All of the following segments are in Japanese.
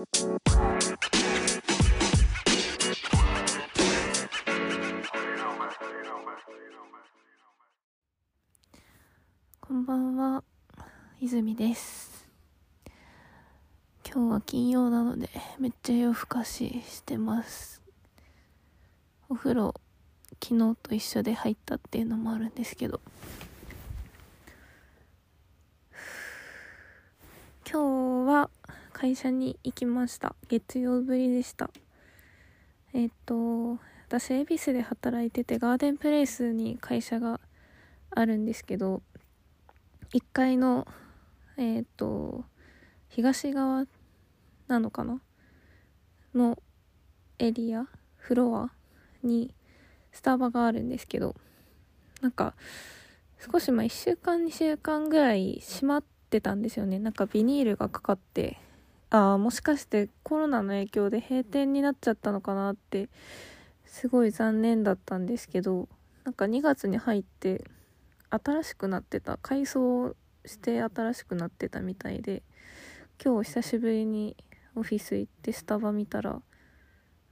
こんばんは、泉です。今日は金曜なので、めっちゃ夜更かししてます。お風呂、昨日と一緒で入ったっていうのもあるんですけど。今日は会社に行きました。月曜ぶりでした。えっと、私、恵比寿で働いてて、ガーデンプレイスに会社があるんですけど、1階のえっ、と東側なのかな？のエリアフロアにスタバがあるんですけどなんか少し前1週間2週間ぐらい閉まってたんですよねなんかビニールがかかってああもしかしてコロナの影響で閉店になっちゃったのかなってすごい残念だったんですけどなんか2月に入って新しくなってた改装して新しくなってたみたいで今日久しぶりにオフィス行ってスタバ見たら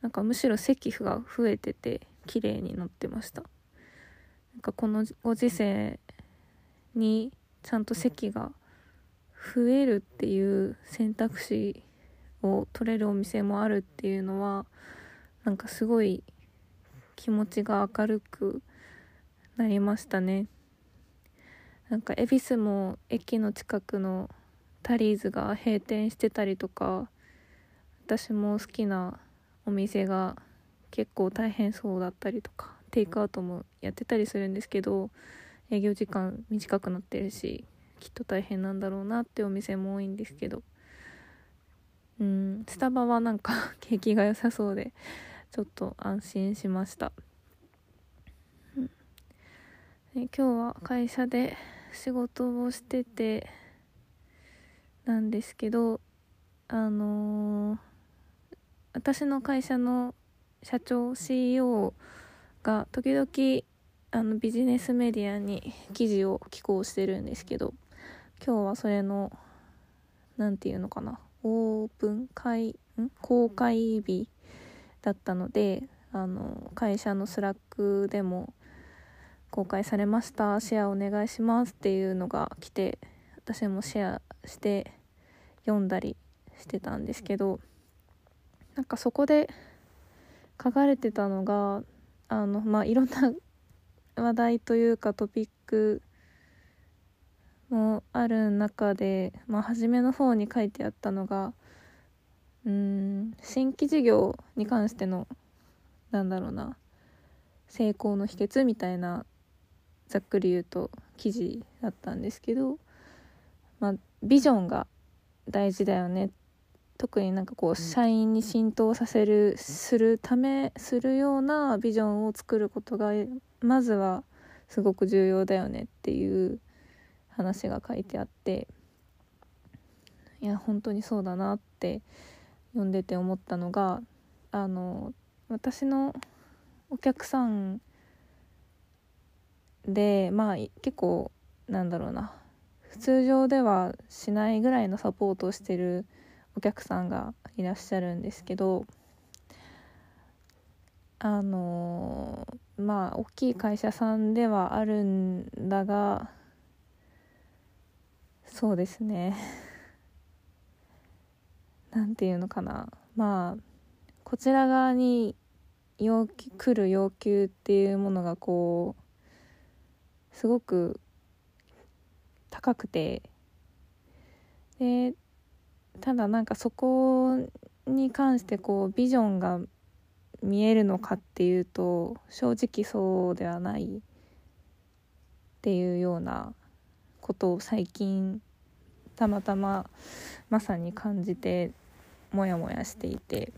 なんかむしろ席が増えてて綺麗になってました。なんかこのご時世にちゃんと席が増えるっていう選択肢を取れるお店もあるっていうのはなんかすごい気持ちが明るくなりましたね。なんか恵比寿も駅の近くのタリーズが閉店してたりとか私も好きなお店が結構大変そうだったりとかテイクアウトもやってたりするんですけど営業時間短くなってるしきっと大変なんだろうなってお店も多いんですけど。うんスタバはなんか 景気が良さそうでちょっと安心しました、うん、で今日は会社で仕事をしててなんですけどあのー私の会社の社長 CEO が時々あのビジネスメディアに記事を寄稿してるんですけど今日はそれの何て言うのかな。オープン会ん？公開日だったのであの会社の Slack でも公開されました。シェアお願いしますっていうのが来て私もシェアして読んだりしてたんですけどなんかそこで書かれてたのがあのまあいろんな話題というかトピックもある中で、まあ、初めの方に書いてあったのがうん新規事業に関してのなんだろうな成功の秘訣みたいなざっくり言うと記事だったんですけど、まあ、ビジョンが大事だよね。特になんかこう社員に浸透させるするためするようなビジョンを作ることがまずはすごく重要だよねっていう話が書いてあっていや本当にそうだなって読んでて思ったのがあの私のお客さんでまあ結構なんだろうな通常ではしないぐらいのサポートをしてるお客さんがいらっしゃるんですけどあのまあ大きい会社さんではあるんだがそうですね。なんていうのかな。まあこちら側に要求来る要求っていうものがこうすごく高くて。でただなんかそこに関してこうビジョンが見えるのかっていうと正直そうではないっていうようなことを最近たまたままさに感じてモヤモヤしていて。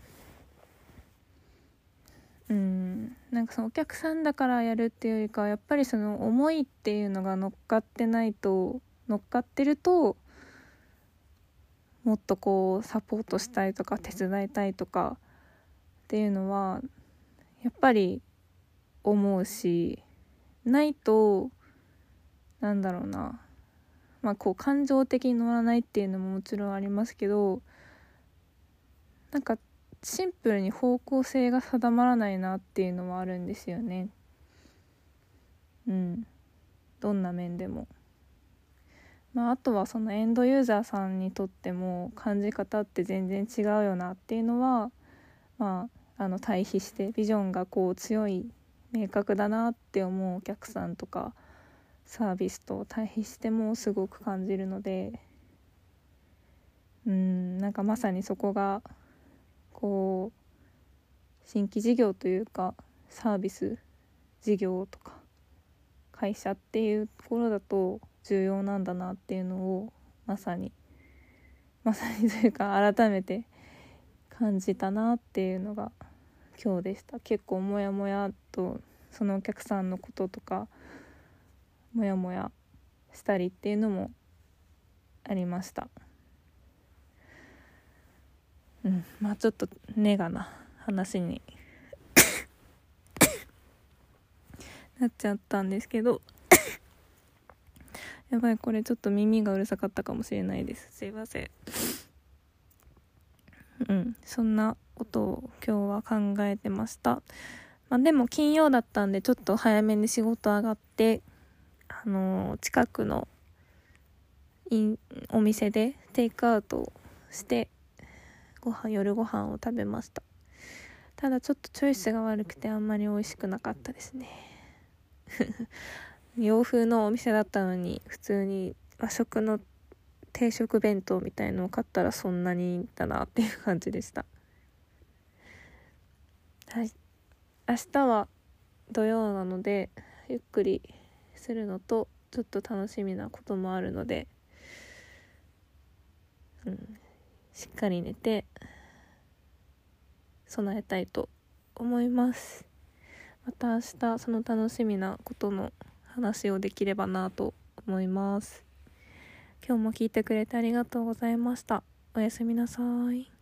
うん。なんかそのお客さんだからやるっていうよりかやっぱりその思いっていうのが乗っかってないと乗っかってるともっとこうサポートしたいとか手伝いたいとかっていうのはやっぱり思うしないとなんだろうな。まあこう感情的に乗らないっていうのももちろんありますけどなんかシンプルに方向性が定まらないなっていうのはあるんですよねうんどんな面でも。まあ、あとはそのエンドユーザーさんにとっても感じ方って全然違うよなっていうのは、まあ、あの対比してビジョンがこう強い明確だなって思うお客さんとかサービスと対比してもすごく感じるのでうんなんかまさにそこがこう新規事業というかサービス事業とか会社っていうところだと重要なんだなっていうのをまさにまさにというか改めて感じたなっていうのが今日でした。結構モヤモヤとそのお客さんのこととかモヤモヤしたりっていうのもありました。うんまあちょっとネガな話に。なっちゃったんですけど。やばいこれちょっと耳がうるさかったかもしれないです。すいません。うんそんなことを今日は考えてました。まあでも金曜だったんでちょっと早めに仕事上がってあの、近くのお店でテイクアウトしてご飯夜ご飯を食べました。ただちょっとチョイスが悪くてあんまり美味しくなかったですね。洋風のお店だったのに普通に和食の定食弁当みたいのを買ったらそんなにだなっていう感じでした。はい。明日は土曜なのでゆっくりするのとちょっと楽しみなこともあるので、うん、しっかり寝て備えたいと思います。また明日その楽しみなことの話をできればなと思います。今日も聞いてくれてありがとうございました。おやすみなさい。